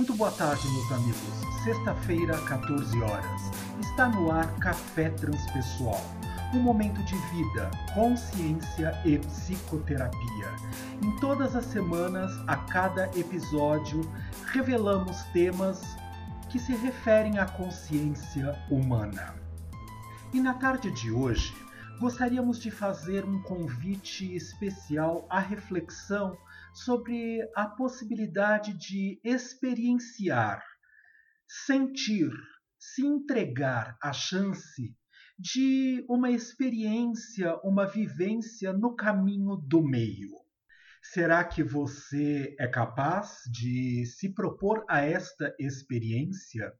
Muito boa tarde, meus amigos. Sexta-feira, 14 horas. Está no ar Café Transpessoal. Um momento de vida, consciência e psicoterapia. Em todas as semanas, a cada episódio, revelamos temas que se referem à consciência humana. E na tarde de hoje, gostaríamos de fazer um convite especial à reflexão sobre a possibilidade de experienciar, sentir, se entregar à chance de uma experiência, uma vivência no caminho do meio. Será que você é capaz de se propor a esta experiência?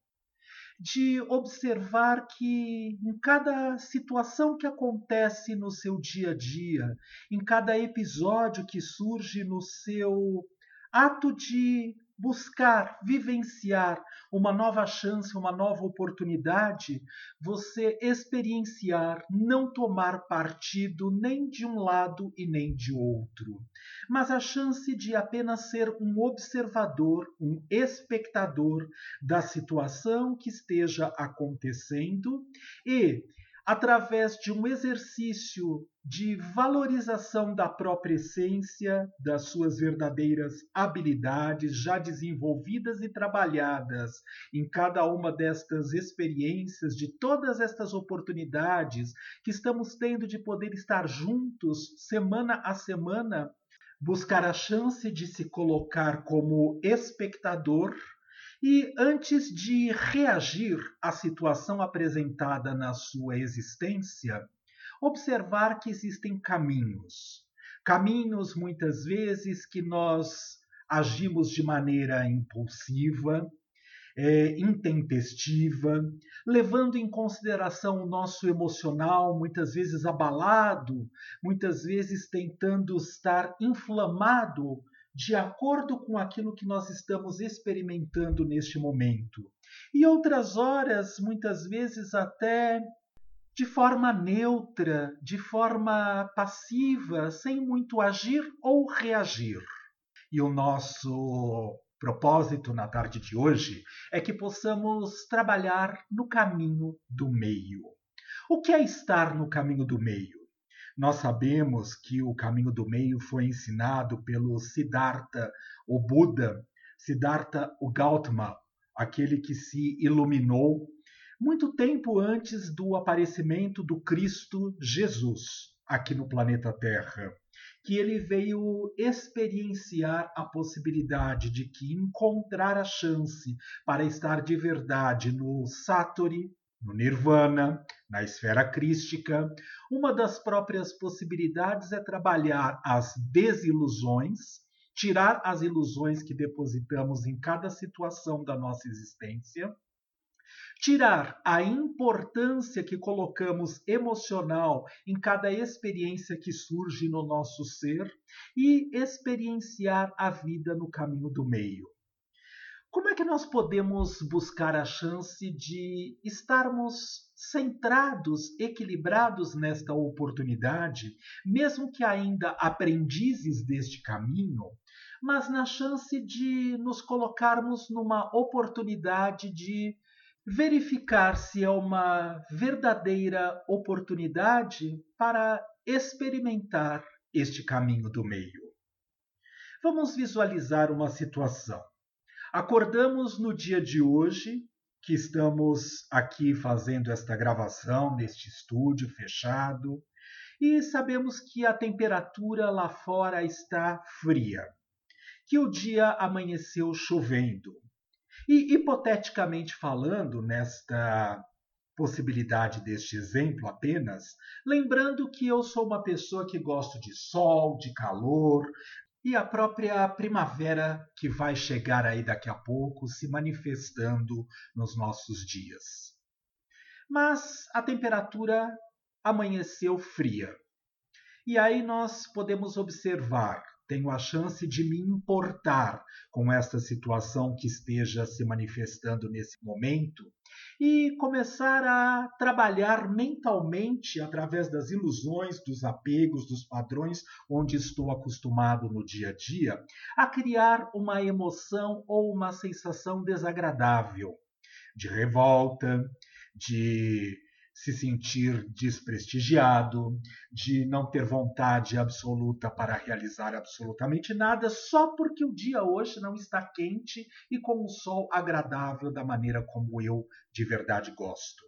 De observar que em cada situação que acontece no seu dia a dia, em cada episódio que surge no seu ato de buscar, vivenciar uma nova chance, uma nova oportunidade, você experienciar, não tomar partido nem de um lado e nem de outro, mas a chance de apenas ser um observador, um espectador da situação que esteja acontecendo e através de um exercício de valorização da própria essência, das suas verdadeiras habilidades já desenvolvidas e trabalhadas em cada uma destas experiências, de todas estas oportunidades que estamos tendo de poder estar juntos semana a semana, buscar a chance de se colocar como espectador e antes de reagir à situação apresentada na sua existência, observar que existem caminhos. Caminhos, muitas vezes, que nós agimos de maneira impulsiva, é, intempestiva, levando em consideração o nosso emocional, muitas vezes abalado, muitas vezes tentando estar inflamado de acordo com aquilo que nós estamos experimentando neste momento. E outras horas, muitas vezes até de forma neutra, de forma passiva, sem muito agir ou reagir. E o nosso propósito na tarde de hoje é que possamos trabalhar no caminho do meio. O que é estar no caminho do meio? Nós sabemos que o caminho do meio foi ensinado pelo Siddhartha, o Buda, Siddhartha o Gautama, aquele que se iluminou muito tempo antes do aparecimento do Cristo Jesus aqui no planeta Terra, que ele veio experienciar a possibilidade de que encontrar a chance para estar de verdade no Satori, no Nirvana, na esfera crística, uma das próprias possibilidades é trabalhar as desilusões, tirar as ilusões que depositamos em cada situação da nossa existência, tirar a importância que colocamos emocional em cada experiência que surge no nosso ser e experienciar a vida no caminho do meio. Como é que nós podemos buscar a chance de estarmos centrados, equilibrados nesta oportunidade, mesmo que ainda aprendizes deste caminho, mas na chance de nos colocarmos numa oportunidade de verificar se é uma verdadeira oportunidade para experimentar este caminho do meio? Vamos visualizar uma situação. Acordamos no dia de hoje, que estamos aqui fazendo esta gravação neste estúdio fechado, e sabemos que a temperatura lá fora está fria, que o dia amanheceu chovendo. E, hipoteticamente falando, nesta possibilidade deste exemplo apenas, lembrando que eu sou uma pessoa que gosto de sol, de calor, e a própria primavera que vai chegar aí daqui a pouco se manifestando nos nossos dias. Mas a temperatura amanheceu fria. E aí nós podemos observar, tenho a chance de me importar com esta situação que esteja se manifestando nesse momento e começar a trabalhar mentalmente através das ilusões, dos apegos, dos padrões onde estou acostumado no dia a dia, a criar uma emoção ou uma sensação desagradável de revolta, de se sentir desprestigiado, de não ter vontade absoluta para realizar absolutamente nada, só porque o dia hoje não está quente e com um sol agradável da maneira como eu de verdade gosto.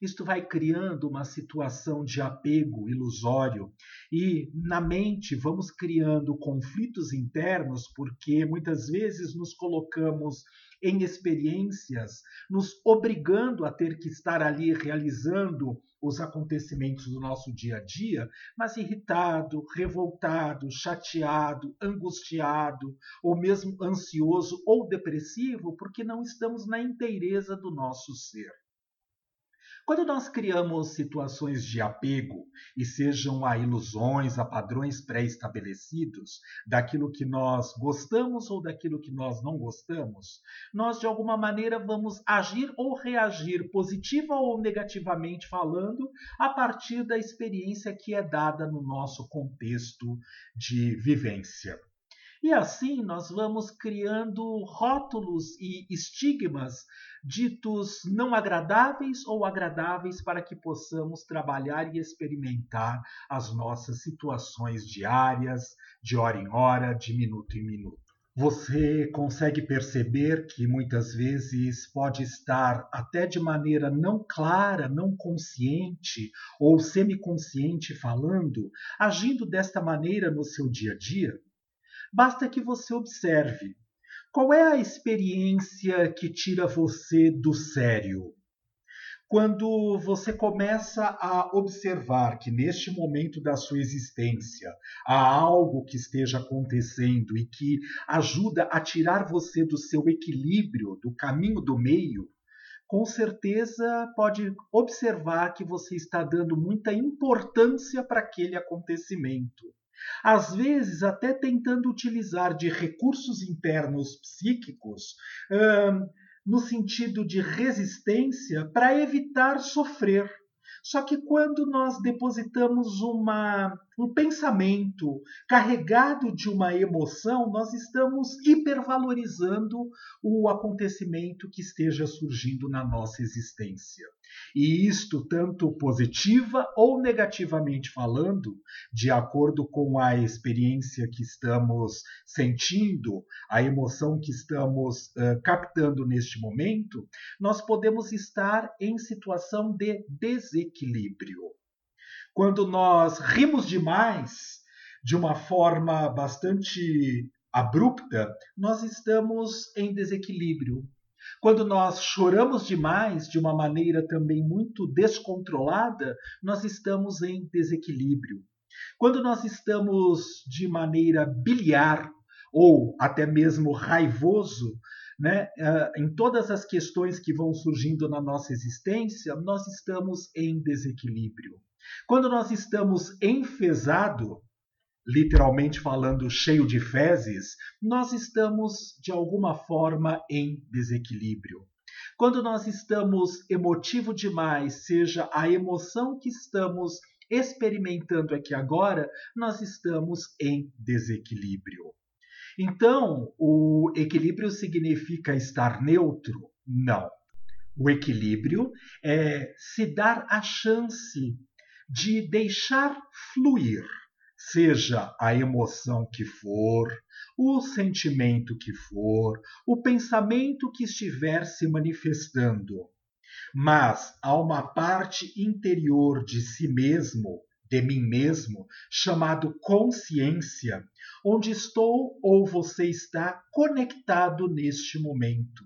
Isto vai criando uma situação de apego ilusório e na mente vamos criando conflitos internos porque muitas vezes nos colocamos em experiências, nos obrigando a ter que estar ali realizando os acontecimentos do nosso dia a dia, mas irritado, revoltado, chateado, angustiado, ou mesmo ansioso ou depressivo, porque não estamos na inteireza do nosso ser. Quando nós criamos situações de apego, e sejam a ilusões, a padrões pré-estabelecidos, daquilo que nós gostamos ou daquilo que nós não gostamos, nós de alguma maneira vamos agir ou reagir, positiva ou negativamente falando, a partir da experiência que é dada no nosso contexto de vivência. E assim nós vamos criando rótulos e estigmas ditos não agradáveis ou agradáveis para que possamos trabalhar e experimentar as nossas situações diárias, de hora em hora, de minuto em minuto. Você consegue perceber que muitas vezes pode estar até de maneira não clara, não consciente ou semiconsciente falando, agindo desta maneira no seu dia a dia? Basta que você observe. Qual é a experiência que tira você do sério? Quando você começa a observar que neste momento da sua existência há algo que esteja acontecendo e que ajuda a tirar você do seu equilíbrio, do caminho do meio, com certeza pode observar que você está dando muita importância para aquele acontecimento às vezes até tentando utilizar de recursos internos psíquicos hum, no sentido de resistência para evitar sofrer. Só que quando nós depositamos uma, um pensamento carregado de uma emoção, nós estamos hipervalorizando o acontecimento que esteja surgindo na nossa existência. E isto, tanto positiva ou negativamente falando, de acordo com a experiência que estamos sentindo, a emoção que estamos uh, captando neste momento, nós podemos estar em situação de desequilíbrio. Quando nós rimos demais, de uma forma bastante abrupta, nós estamos em desequilíbrio. Quando nós choramos demais, de uma maneira também muito descontrolada, nós estamos em desequilíbrio. Quando nós estamos de maneira biliar ou até mesmo raivoso, né, eh, em todas as questões que vão surgindo na nossa existência, nós estamos em desequilíbrio. Quando nós estamos enfesado, literalmente falando, cheio de fezes, nós estamos de alguma forma em desequilíbrio. Quando nós estamos emotivo demais, seja a emoção que estamos experimentando aqui agora, nós estamos em desequilíbrio. Então, o equilíbrio significa estar neutro? Não. O equilíbrio é se dar a chance de deixar fluir seja a emoção que for, o sentimento que for, o pensamento que estiver se manifestando. Mas há uma parte interior de si mesmo, de mim mesmo, chamado consciência, onde estou ou você está conectado neste momento.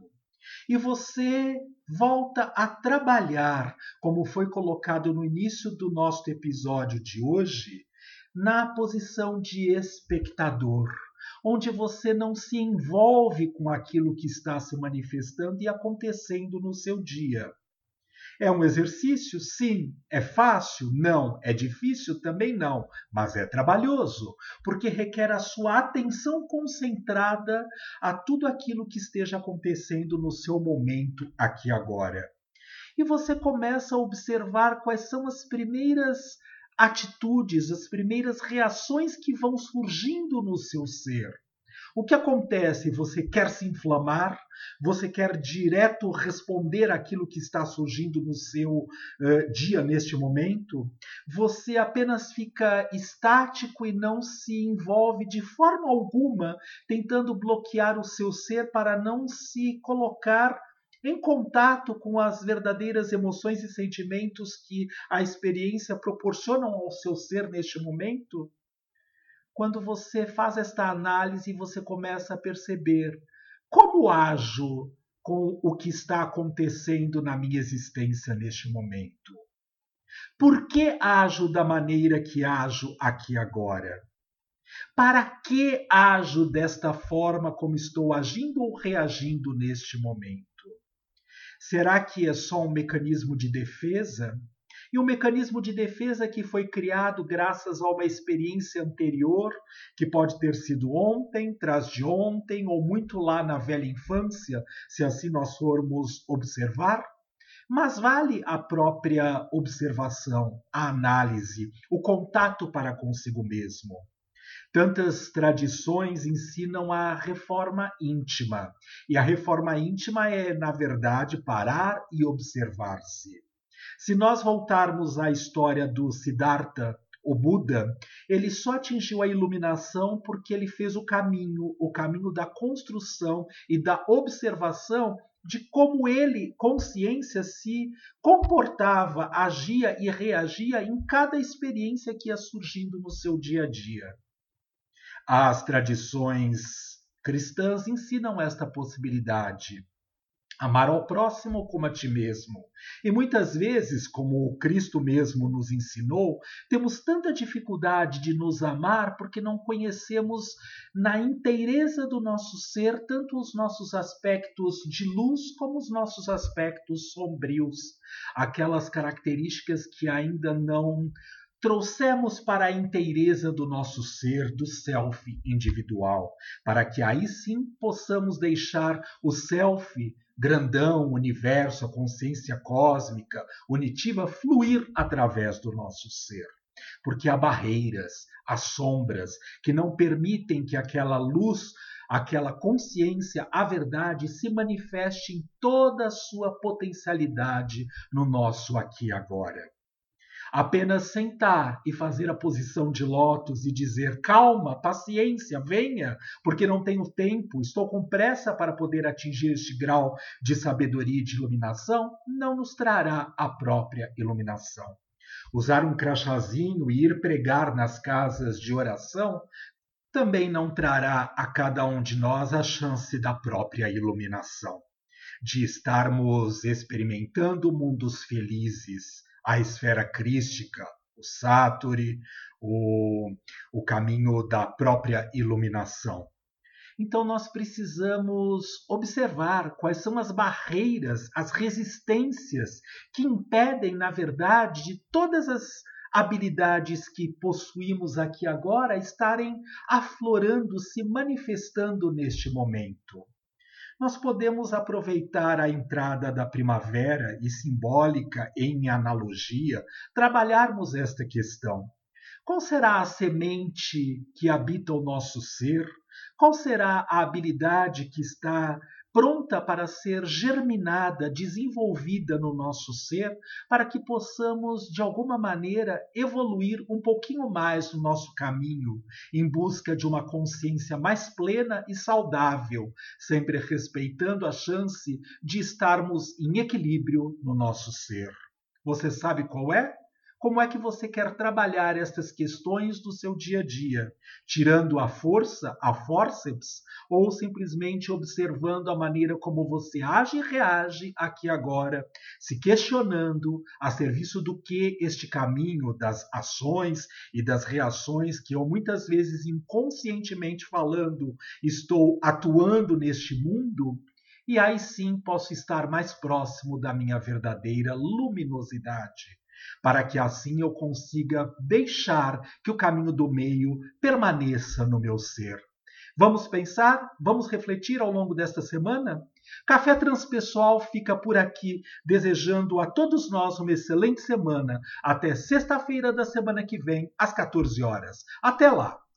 E você volta a trabalhar, como foi colocado no início do nosso episódio de hoje, na posição de espectador, onde você não se envolve com aquilo que está se manifestando e acontecendo no seu dia. É um exercício? Sim. É fácil? Não. É difícil? Também não. Mas é trabalhoso, porque requer a sua atenção concentrada a tudo aquilo que esteja acontecendo no seu momento aqui agora. E você começa a observar quais são as primeiras atitudes, as primeiras reações que vão surgindo no seu ser. O que acontece? Você quer se inflamar? Você quer direto responder aquilo que está surgindo no seu uh, dia neste momento? Você apenas fica estático e não se envolve de forma alguma tentando bloquear o seu ser para não se colocar em contato com as verdadeiras emoções e sentimentos que a experiência proporcionam ao seu ser neste momento? Quando você faz esta análise, você começa a perceber como ajo com o que está acontecendo na minha existência neste momento. Por que ajo da maneira que ajo aqui agora? Para que ajo desta forma como estou agindo ou reagindo neste momento? Será que é só um mecanismo de defesa? E um mecanismo de defesa que foi criado graças a uma experiência anterior, que pode ter sido ontem, tras de ontem, ou muito lá na velha infância, se assim nós formos observar? Mas vale a própria observação, a análise, o contato para consigo mesmo. Tantas tradições ensinam a reforma íntima, e a reforma íntima é, na verdade, parar e observar-se. Se nós voltarmos à história do Siddhartha, o Buda, ele só atingiu a iluminação porque ele fez o caminho, o caminho da construção e da observação de como ele, consciência, se comportava, agia e reagia em cada experiência que ia surgindo no seu dia a dia. As tradições cristãs ensinam esta possibilidade. Amar ao próximo como a ti mesmo. E muitas vezes, como Cristo mesmo nos ensinou, temos tanta dificuldade de nos amar porque não conhecemos na inteireza do nosso ser tanto os nossos aspectos de luz como os nossos aspectos sombrios, aquelas características que ainda não trouxemos para a inteireza do nosso ser, do self individual, para que aí sim possamos deixar o self grandão, universo, a consciência cósmica, unitiva fluir através do nosso ser. Porque há barreiras, há sombras que não permitem que aquela luz aquela consciência, a verdade, se manifeste em toda a sua potencialidade no nosso aqui e agora. Apenas sentar e fazer a posição de lótus e dizer: calma, paciência, venha, porque não tenho tempo, estou com pressa para poder atingir este grau de sabedoria e de iluminação, não nos trará a própria iluminação. Usar um crachazinho e ir pregar nas casas de oração também não trará a cada um de nós a chance da própria iluminação, de estarmos experimentando mundos felizes a esfera crística, o Satori, o, o caminho da própria iluminação. Então, nós precisamos observar quais são as barreiras, as resistências que impedem, na verdade, de todas as habilidades que possuímos aqui agora estarem aflorando, se manifestando neste momento nós podemos aproveitar a entrada da primavera e simbólica em analogia, trabalharmos esta questão. Qual será a semente que habita o nosso ser? Qual será a habilidade que está pronta para ser germinada, desenvolvida no nosso ser, para que possamos, de alguma maneira, evoluir um pouquinho mais no nosso caminho, em busca de uma consciência mais plena e saudável, sempre respeitando a chance de estarmos em equilíbrio no nosso ser. Você sabe qual é? Como é que você quer trabalhar estas questões do seu dia a dia? Tirando a força, a forceps, ou simplesmente observando a maneira como você age e reage aqui agora, se questionando a serviço do que este caminho das ações e das reações que eu muitas vezes inconscientemente falando estou atuando neste mundo? E aí sim posso estar mais próximo da minha verdadeira luminosidade, para que assim eu consiga deixar que o caminho do meio permaneça no meu ser. Vamos pensar? Vamos refletir ao longo desta semana? Café Transpessoal fica por aqui, desejando a todos nós uma excelente semana. Até sexta-feira da semana que vem, às 14 horas. Até lá!